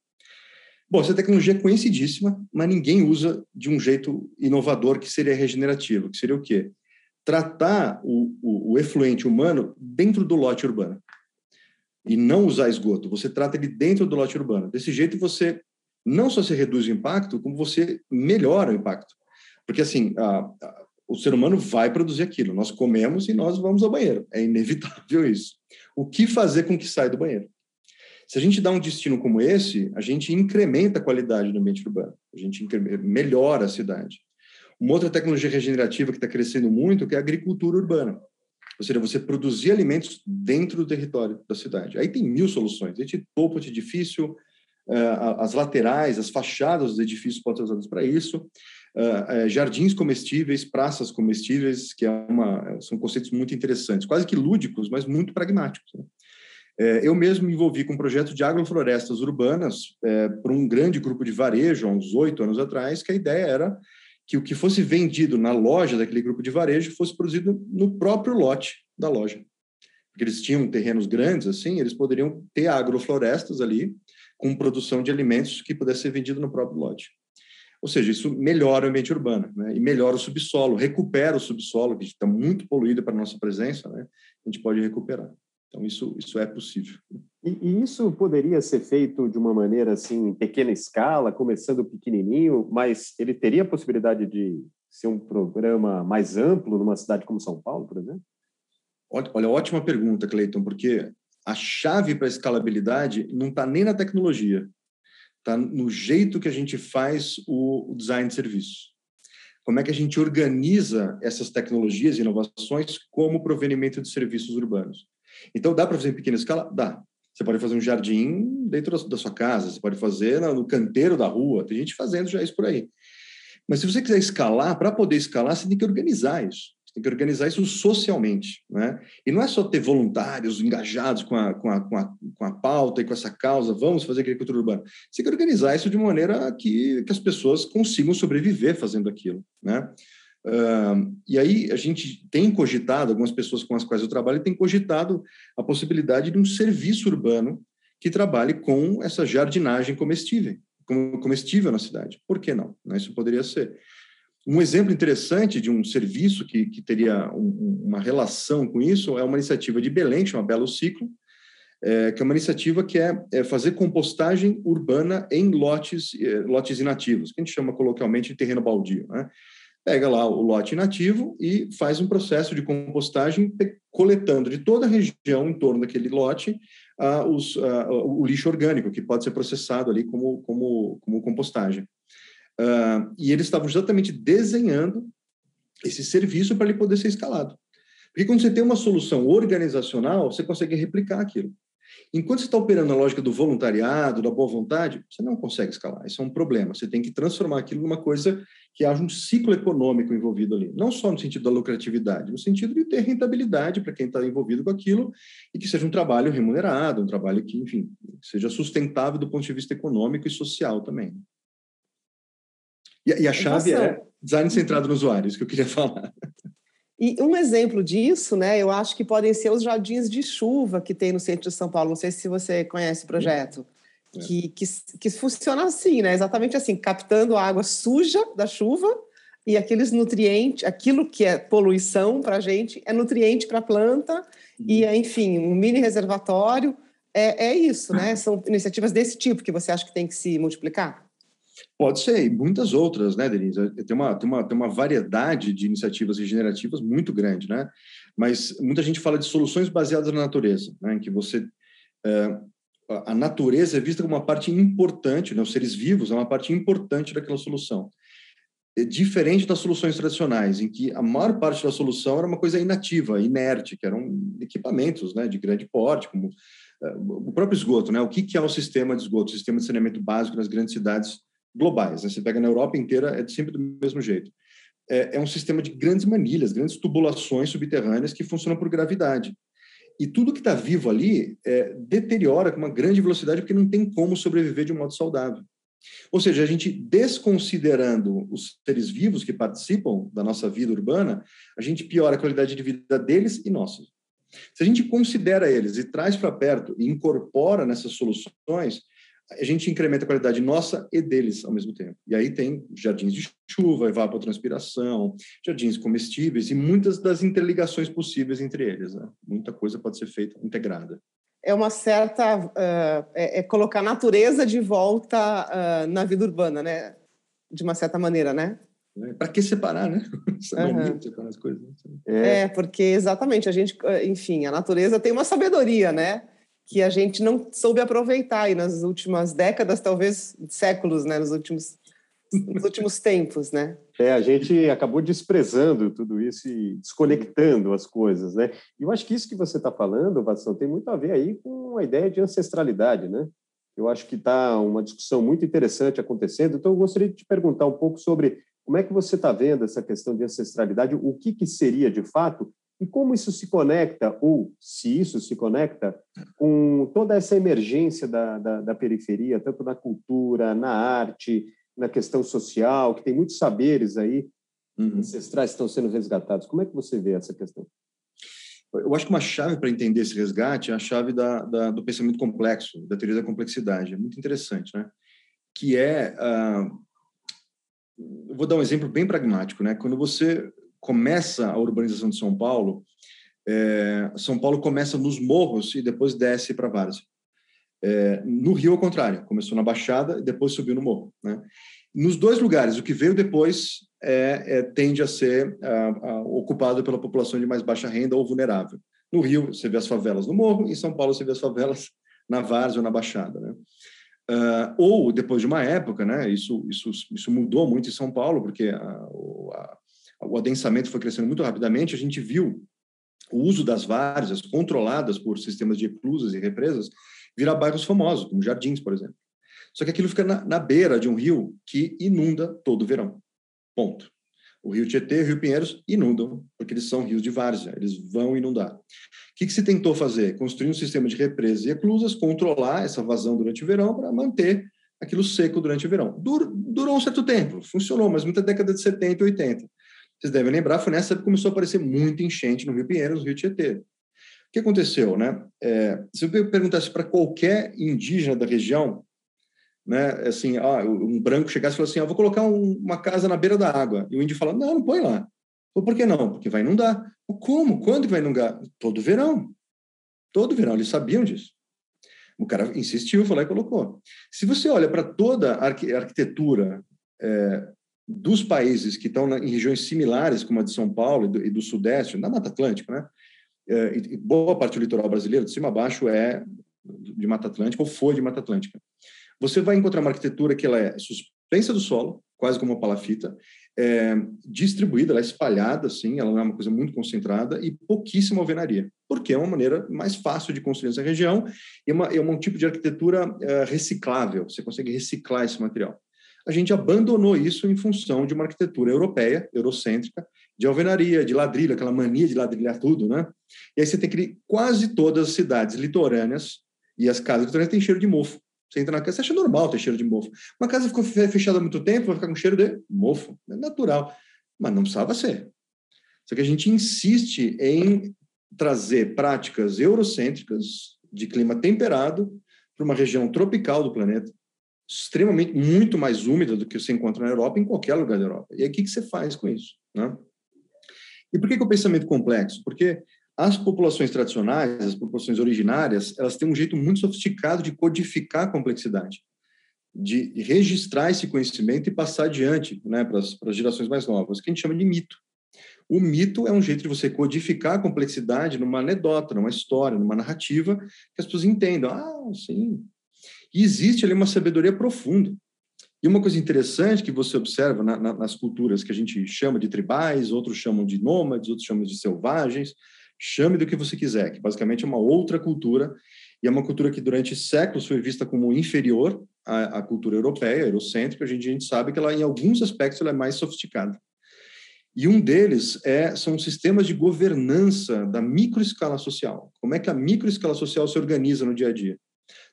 Bom, essa tecnologia é conhecidíssima, mas ninguém usa de um jeito inovador que seria regenerativo, que seria o quê? Tratar o, o, o efluente humano dentro do lote urbano e não usar esgoto. Você trata ele dentro do lote urbano. Desse jeito você não só se reduz o impacto, como você melhora o impacto. Porque assim, a, a, o ser humano vai produzir aquilo. Nós comemos e nós vamos ao banheiro. É inevitável isso. O que fazer com que saia do banheiro? Se a gente dá um destino como esse, a gente incrementa a qualidade do ambiente urbano, a gente melhora a cidade. Uma outra tecnologia regenerativa que está crescendo muito é a agricultura urbana. Ou seja, você produzir alimentos dentro do território da cidade. Aí tem mil soluções, desde topo de edifício, eh, as laterais, as fachadas dos edifícios podem ser usadas para isso, eh, eh, jardins comestíveis, praças comestíveis, que é uma, são conceitos muito interessantes, quase que lúdicos, mas muito pragmáticos. Né? É, eu mesmo me envolvi com um projeto de agroflorestas urbanas é, para um grande grupo de varejo, há uns oito anos atrás, que a ideia era que o que fosse vendido na loja daquele grupo de varejo fosse produzido no próprio lote da loja. Porque eles tinham terrenos grandes, assim, eles poderiam ter agroflorestas ali, com produção de alimentos que pudesse ser vendido no próprio lote. Ou seja, isso melhora o ambiente urbano, né? E melhora o subsolo, recupera o subsolo, que está muito poluído para a nossa presença, né? A gente pode recuperar. Então, isso, isso é possível. E, e, isso poderia ser feito de uma maneira assim, em pequena escala, começando pequenininho, mas ele teria a possibilidade de ser um programa mais amplo numa cidade como São Paulo, por exemplo? Olha, ótima pergunta, Cleiton, porque a chave para a escalabilidade não está nem na tecnologia, está no jeito que a gente faz o design de serviço. Como é que a gente organiza essas tecnologias e inovações como provenimento de serviços urbanos? Então, dá para fazer em pequena escala? Dá. Você pode fazer um jardim dentro da sua casa, você pode fazer no canteiro da rua, tem gente fazendo já isso por aí. Mas se você quiser escalar, para poder escalar, você tem que organizar isso. Você tem que organizar isso socialmente. Né? E não é só ter voluntários engajados com a, com, a, com, a, com a pauta e com essa causa, vamos fazer agricultura urbana. Você tem que organizar isso de maneira que, que as pessoas consigam sobreviver fazendo aquilo. Né? Uh, e aí a gente tem cogitado, algumas pessoas com as quais eu trabalho têm cogitado a possibilidade de um serviço urbano que trabalhe com essa jardinagem comestível, comestível na cidade. Por que não? Né? Isso poderia ser. Um exemplo interessante de um serviço que, que teria um, uma relação com isso é uma iniciativa de Belém, chama Belo Ciclo, é, que é uma iniciativa que é, é, fazer compostagem urbana em lotes, é, lotes inativos, que a gente chama coloquialmente de terreno baldio. Né? pega lá o lote inativo e faz um processo de compostagem, coletando de toda a região em torno daquele lote uh, os, uh, o lixo orgânico, que pode ser processado ali como, como, como compostagem. Uh, e eles estavam exatamente desenhando esse serviço para ele poder ser escalado. Porque quando você tem uma solução organizacional, você consegue replicar aquilo. Enquanto você está operando na lógica do voluntariado, da boa vontade, você não consegue escalar. Isso é um problema. Você tem que transformar aquilo numa coisa que haja um ciclo econômico envolvido ali. Não só no sentido da lucratividade, no sentido de ter rentabilidade para quem está envolvido com aquilo e que seja um trabalho remunerado, um trabalho que, enfim, seja sustentável do ponto de vista econômico e social também. E, e a chave é design centrado no usuário, isso que eu queria falar. E um exemplo disso, né, eu acho que podem ser os jardins de chuva que tem no centro de São Paulo. Não sei se você conhece o projeto. É. Que, que, que funciona assim, né? Exatamente assim, captando a água suja da chuva e aqueles nutrientes, aquilo que é poluição para a gente, é nutriente para a planta uhum. e, é, enfim, um mini reservatório. É, é isso, né? São iniciativas desse tipo que você acha que tem que se multiplicar? Pode ser, e muitas outras, né, Denise? Tem uma, tem, uma, tem uma variedade de iniciativas regenerativas muito grande, né? Mas muita gente fala de soluções baseadas na natureza, né? Em que você... É, a natureza é vista como uma parte importante, né? os seres vivos é uma parte importante daquela solução. É diferente das soluções tradicionais, em que a maior parte da solução era uma coisa inativa, inerte, que eram equipamentos né, de grande porte, como uh, o próprio esgoto. Né? O que, que é o sistema de esgoto? O sistema de saneamento básico nas grandes cidades globais. Né? Você pega na Europa inteira, é sempre do mesmo jeito. É, é um sistema de grandes manilhas, grandes tubulações subterrâneas que funcionam por gravidade. e tudo que está vivo ali é, deteriora com uma grande velocidade porque não tem como sobreviver de um modo saudável. Ou seja, a gente desconsiderando os seres vivos que participam da nossa vida urbana, a gente piora a qualidade de vida deles e nossa. Se a gente considera eles e traz para perto e incorpora nessas soluções, a gente incrementa a qualidade nossa e deles ao mesmo tempo. E aí tem jardins de chuva, evapotranspiração, jardins comestíveis e muitas das interligações possíveis entre eles. Né? Muita coisa pode ser feita integrada. É uma certa uh, é, é, colocar a natureza de volta uh, na vida urbana, né? De uma certa maneira, né? É, Para que separar, né? Uhum. as coisas. É. é, porque exatamente a gente, enfim, a natureza tem uma sabedoria, né? Que a gente não soube aproveitar aí nas últimas décadas, talvez séculos, né? Nos últimos, nos últimos tempos, né? É, a gente acabou desprezando tudo isso e desconectando as coisas, né? E eu acho que isso que você está falando, Vassão, tem muito a ver aí com a ideia de ancestralidade, né? Eu acho que está uma discussão muito interessante acontecendo. Então, eu gostaria de te perguntar um pouco sobre como é que você está vendo essa questão de ancestralidade, o que, que seria de fato e como isso se conecta, ou se isso se conecta, com toda essa emergência da, da, da, periferia, tanto na cultura, na arte, na questão social, que tem muitos saberes aí uhum. ancestrais que estão sendo resgatados. Como é que você vê essa questão? Eu acho que uma chave para entender esse resgate é a chave da, da, do pensamento complexo, da teoria da complexidade. É muito interessante, né? Que é... Uh, vou dar um exemplo bem pragmático, né? Quando você começa a urbanização de São Paulo, é, São Paulo começa nos morros e depois desce para Várzea. É, no Rio, ao contrário, começou na Baixada e depois subiu no morro. Né? Nos dois lugares, o que veio depois é, é tende a ser ocupado pela população de mais baixa renda ou vulnerável. No Rio, você vê as favelas no morro, em São Paulo, você vê as favelas na Várzea ou na Baixada. Né? Uh, ou depois de uma época, né? Isso, isso, isso mudou muito em São Paulo, porque a, a, o adensamento foi crescendo muito rapidamente, a gente viu o uso das várzeas controladas por sistemas de eclusas e represas virar bairros famosos, como Jardins, por exemplo. Só que aquilo fica na, na beira de um rio que inunda todo o verão. Ponto. O rio Tietê e o rio Pinheiros inundam, porque eles são rios de várzea, eles vão inundar. O que, que se tentou fazer? Construir um sistema de represas e eclusas, controlar essa vazão durante o verão para manter aquilo seco durante o verão. Dur, durou um certo tempo, funcionou, mas muita década de 70 e 80. Vocês devem lembrar, foi nessa que começou a aparecer muita enchente no Rio Pinheiros, no Rio Tietê. O que aconteceu, né? É, se eu perguntasse para qualquer indígena da região, né, assim, ah, um branco chegasse e falasse assim, ah, vou colocar um, uma casa na beira da água, e o índio fala, não, não põe lá. Por que não? Porque vai inundar. Como? Quando que vai inundar? Todo verão. Todo verão, eles sabiam disso. O cara insistiu, lá e colocou. Se você olha para toda a arquitetura é, dos países que estão em regiões similares, como a de São Paulo e do, e do Sudeste, na Mata Atlântica, né? É, e boa parte do litoral brasileiro, de cima a baixo, é de Mata Atlântica ou foi de Mata Atlântica. Você vai encontrar uma arquitetura que ela é suspensa do solo, quase como uma palafita, é, distribuída, ela é espalhada, assim, ela não é uma coisa muito concentrada e pouquíssima alvenaria, porque é uma maneira mais fácil de construir essa região e é, uma, é um tipo de arquitetura é, reciclável, você consegue reciclar esse material a gente abandonou isso em função de uma arquitetura europeia, eurocêntrica, de alvenaria, de ladrilho, aquela mania de ladrilhar tudo, né? E aí você tem que quase todas as cidades litorâneas e as casas litorâneas têm cheiro de mofo. Você entra na casa, você acha normal ter cheiro de mofo. Uma casa ficou fechada há muito tempo, vai ficar com cheiro de mofo. É natural. Mas não precisava ser. Só que a gente insiste em trazer práticas eurocêntricas de clima temperado para uma região tropical do planeta, extremamente muito mais úmida do que você encontra na Europa em qualquer lugar da Europa. E aí o que, você faz com isso? Né? E por que, que o pensamento complexo? Porque as populações tradicionais, as populações originárias, elas têm um jeito muito sofisticado de codificar a complexidade, de registrar esse conhecimento e passar adiante né, para, as, para as gerações mais novas, que a gente chama de mito. O mito é um jeito de você codificar a complexidade numa anedota, numa história, numa narrativa, que as pessoas entendam. Ah, sim, e existe ali uma sabedoria profunda. E uma coisa interessante que você observa na, na, nas culturas que a gente chama de tribais, outros chamam de nômades, outros chamam de selvagens, chame do que você quiser, que basicamente é uma outra cultura, e é uma cultura que durante séculos foi vista como inferior à, à cultura europeia, eurocêntrica, a gente, sabe que ela, em alguns aspectos, ela é mais sofisticada. E um deles é, são sistemas de governança da microescala social. Como é que a microescala social se organiza no dia a dia?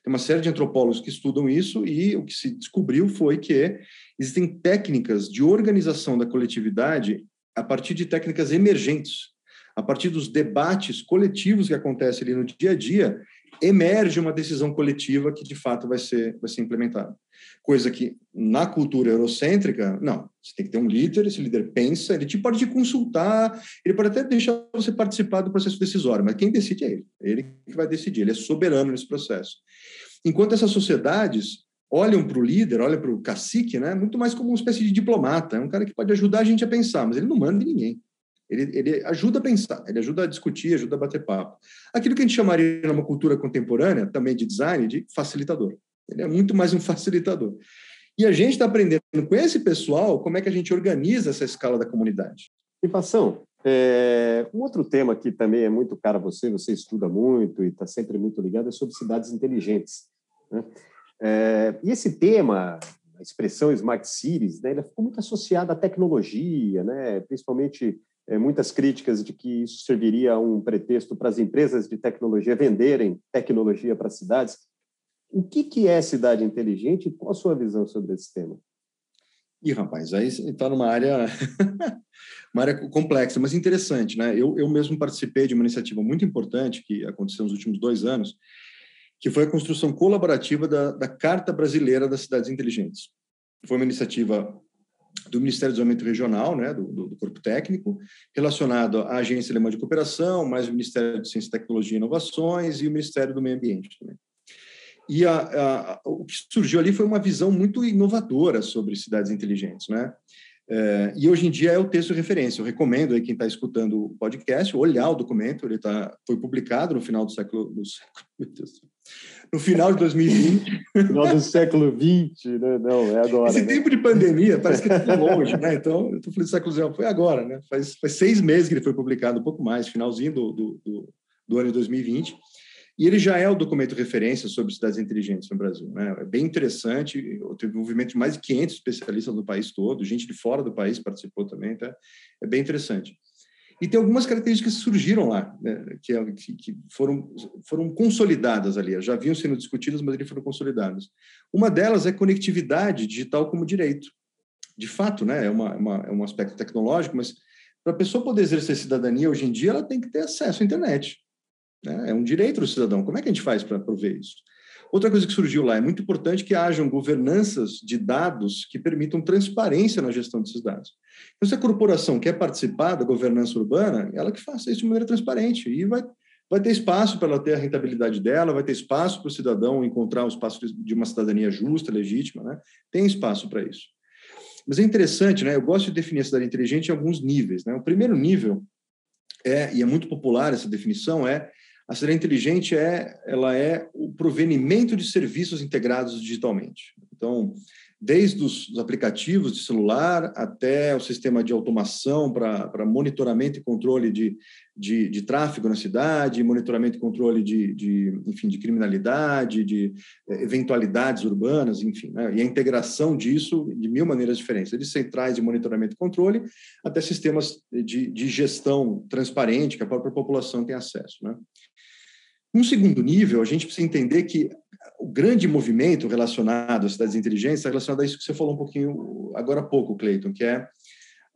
Tem uma série de antropólogos que estudam isso e o que se descobriu foi que existem técnicas de organização da coletividade a partir de técnicas emergentes, a partir dos debates coletivos que acontecem ali no dia a dia, emerge uma decisão coletiva que de fato vai ser vai ser implementada. Coisa que na cultura eurocêntrica, não, você tem que ter um líder, esse líder pensa, ele te pode te consultar, ele pode até deixar você participar do processo decisório, mas quem decide é ele, ele que vai decidir, ele é soberano nesse processo. Enquanto essas sociedades olham para o líder, olham para o cacique, né, muito mais como uma espécie de diplomata, é um cara que pode ajudar a gente a pensar, mas ele não manda em ninguém. Ele, ele ajuda a pensar, ele ajuda a discutir, ajuda a bater papo. Aquilo que a gente chamaria numa cultura contemporânea, também de design, de facilitador. Ele é muito mais um facilitador. E a gente está aprendendo com esse pessoal como é que a gente organiza essa escala da comunidade. Passão, é, um outro tema que também é muito caro a você, você estuda muito e está sempre muito ligado, é sobre cidades inteligentes. Né? É, e esse tema, a expressão Smart Cities, né, ela ficou muito associada à tecnologia, né, principalmente muitas críticas de que isso serviria um pretexto para as empresas de tecnologia venderem tecnologia para as cidades. O que, que é cidade inteligente e qual a sua visão sobre esse tema? Ih, rapaz, aí está numa área, uma área complexa, mas interessante, né? Eu, eu mesmo participei de uma iniciativa muito importante que aconteceu nos últimos dois anos, que foi a construção colaborativa da, da Carta Brasileira das Cidades Inteligentes. Foi uma iniciativa do Ministério do Desenvolvimento Regional, né, do, do, Corpo Técnico, relacionado à Agência Alemã de Cooperação, mais o Ministério de Ciência, Tecnologia e Inovações e o Ministério do Meio Ambiente também. E a, a, o que surgiu ali foi uma visão muito inovadora sobre cidades inteligentes, né? É, e hoje em dia é o texto de referência. Eu recomendo aí quem está escutando o podcast olhar o documento. Ele tá, foi publicado no final do século, do século no final de 2020. Final do século XX, né? Não, é agora. Esse né? tempo de pandemia parece que está longe, né? Então, eu estou falando do século XIX, foi agora, né? Faz, faz seis meses que ele foi publicado, um pouco mais, finalzinho do, do, do, do ano de 2020. E ele já é o documento referência sobre cidades inteligentes no Brasil. Né? É bem interessante, teve um movimento de mais de 500 especialistas no país todo, gente de fora do país participou também, tá? é bem interessante. E tem algumas características que surgiram lá, né, que, é que, foram, foram consolidadas ali, já vinham sendo discutidas, mas eles foram consolidadas. Uma delas é conectividade digital como direito. De fato, né, é, uma, uma, é um aspecto tecnológico, mas para a pessoa poder exercer cidadania hoje em dia, ela tem que ter acesso à internet. Né? É um direito do cidadão. Como é que a gente faz para prover isso? Outra coisa que surgiu lá, é muito importante que hajam governanças de dados que permitam transparência na gestão desses dados. Então, se a corporação quer participar da governança urbana, ela que faça isso de maneira transparente e vai, vai ter espaço para ela ter a rentabilidade dela, vai ter espaço para o cidadão encontrar o espaço de uma cidadania justa, legítima, né? Tem espaço para isso. Mas é interessante, né? Eu gosto de definir a cidade inteligente em alguns níveis, né? O primeiro nível é, e é muito popular essa definição, é a cidade inteligente é, ela é o provenimento de serviços integrados digitalmente. Então, desde os, os aplicativos de celular até o sistema de automação para monitoramento e controle de, de, de, tráfego na cidade, monitoramento e controle de, de, enfim, de criminalidade, de eh, eventualidades urbanas, enfim, né? e a integração disso de mil maneiras diferentes, de centrais de monitoramento e controle até sistemas de, de gestão transparente que a própria população tem acesso. Né? Um segundo nível, a gente precisa entender que o grande movimento relacionado às cidades inteligentes está relacionado a isso que você falou um pouquinho agora há pouco, Cleiton, que é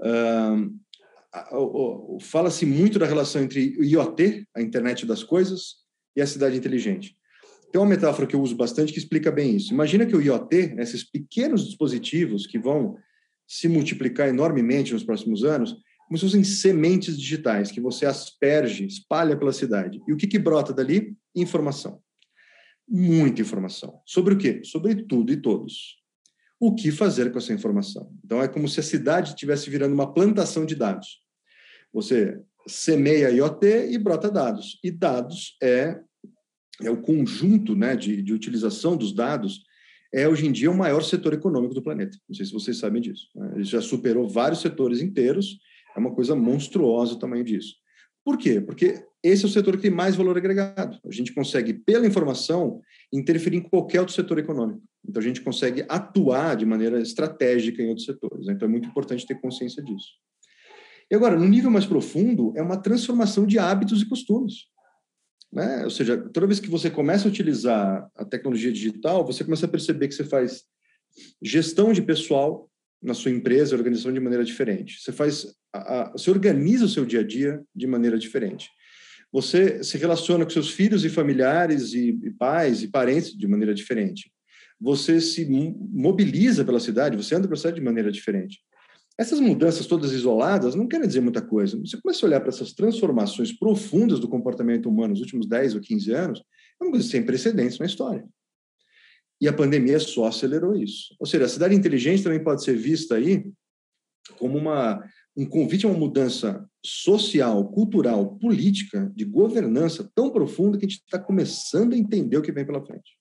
uh, fala-se muito da relação entre o IoT, a internet das coisas, e a cidade inteligente. Tem uma metáfora que eu uso bastante que explica bem isso. Imagina que o IoT, esses pequenos dispositivos que vão se multiplicar enormemente nos próximos anos, como se fossem sementes digitais que você asperge, espalha pela cidade. E o que, que brota dali? Informação. Muita informação. Sobre o quê? Sobre tudo e todos. O que fazer com essa informação? Então, é como se a cidade estivesse virando uma plantação de dados. Você semeia IoT e brota dados. E dados é, é o conjunto né, de, de utilização dos dados é hoje em dia o maior setor econômico do planeta. Não sei se vocês sabem disso. Né? Ele já superou vários setores inteiros é uma coisa monstruosa o tamanho disso. Por quê? Porque esse é o setor que tem mais valor agregado. A gente consegue, pela informação, interferir em qualquer outro setor econômico. Então, a gente consegue atuar de maneira estratégica em outros setores. Então, é muito importante ter consciência disso. E agora, no nível mais profundo, é uma transformação de hábitos e costumes. Né? Ou seja, toda vez que você começa a utilizar a tecnologia digital, você começa a perceber que você faz gestão de pessoal na sua empresa, organização de maneira diferente. Você faz, a, a, você organiza o seu dia a dia de maneira diferente. Você se relaciona com seus filhos e familiares e, e pais e parentes de maneira diferente. Você se mobiliza pela cidade, você anda pela cidade de maneira diferente. Essas mudanças todas isoladas não querem dizer muita coisa. Você começa a olhar para essas transformações profundas do comportamento humano nos últimos 10 ou 15 anos, é uma coisa sem precedentes na história. E a pandemia só acelerou isso. Ou seja, a cidade inteligente também pode ser vista aí como uma, um convite a uma mudança social, cultural, política, de governança tão profunda que a gente está começando a entender o que vem pela frente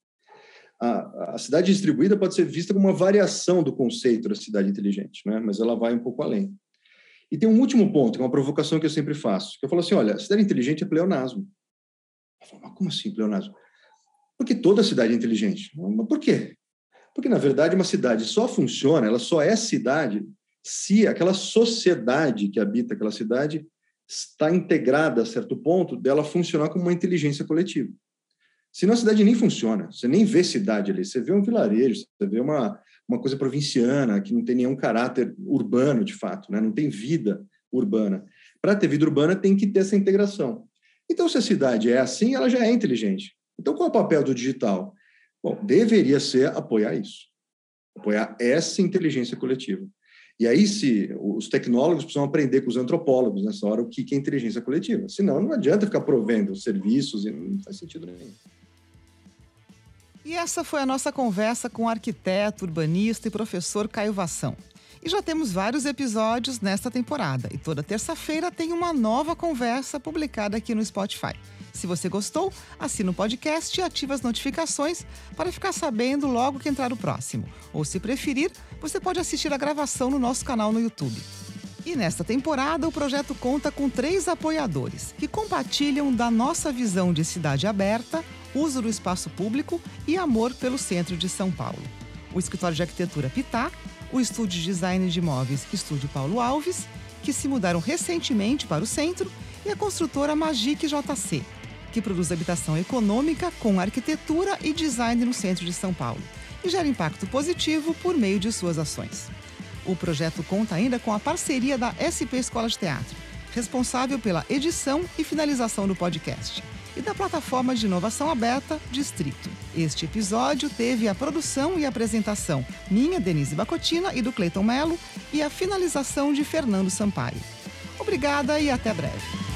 a, a, cidade distribuída pode ser vista como uma variação do conceito da cidade inteligente, né? mas ela vai um pouco além. E tem um último ponto, que é uma provocação que eu sempre faço, que eu falo assim, olha, a cidade inteligente é pleonasmo. Eu falo, mas como assim pleonasmo? Porque toda cidade é inteligente. Mas por quê? Porque, na verdade, uma cidade só funciona, ela só é cidade se aquela sociedade que habita aquela cidade está integrada a certo ponto dela funcionar como uma inteligência coletiva. Senão a cidade nem funciona, você nem vê cidade ali, você vê um vilarejo, você vê uma, uma coisa provinciana, que não tem nenhum caráter urbano, de fato, né? não tem vida urbana. Para ter vida urbana, tem que ter essa integração. Então, se a cidade é assim, ela já é inteligente. Então, qual é o papel do digital? Bom, deveria ser apoiar isso, apoiar essa inteligência coletiva. E aí, se os tecnólogos precisam aprender com os antropólogos nessa hora o que é inteligência coletiva. Senão, não adianta ficar provendo serviços e não faz sentido nenhum. E essa foi a nossa conversa com o arquiteto, urbanista e professor Caio Vação. E já temos vários episódios nesta temporada. E toda terça-feira tem uma nova conversa publicada aqui no Spotify. Se você gostou, assina o podcast e ative as notificações para ficar sabendo logo que entrar o próximo. Ou, se preferir, você pode assistir a gravação no nosso canal no YouTube. E nesta temporada, o projeto conta com três apoiadores que compartilham da nossa visão de cidade aberta, uso do espaço público e amor pelo centro de São Paulo. O escritório de arquitetura Pitá, o estúdio de design de imóveis Estúdio Paulo Alves, que se mudaram recentemente para o centro, e a construtora Magic JC, que produz habitação econômica com arquitetura e design no centro de São Paulo e gera impacto positivo por meio de suas ações. O projeto conta ainda com a parceria da SP Escola de Teatro, responsável pela edição e finalização do podcast e da plataforma de inovação aberta Distrito. Este episódio teve a produção e apresentação minha, Denise Bacotina, e do Cleiton Melo, e a finalização de Fernando Sampaio. Obrigada e até breve.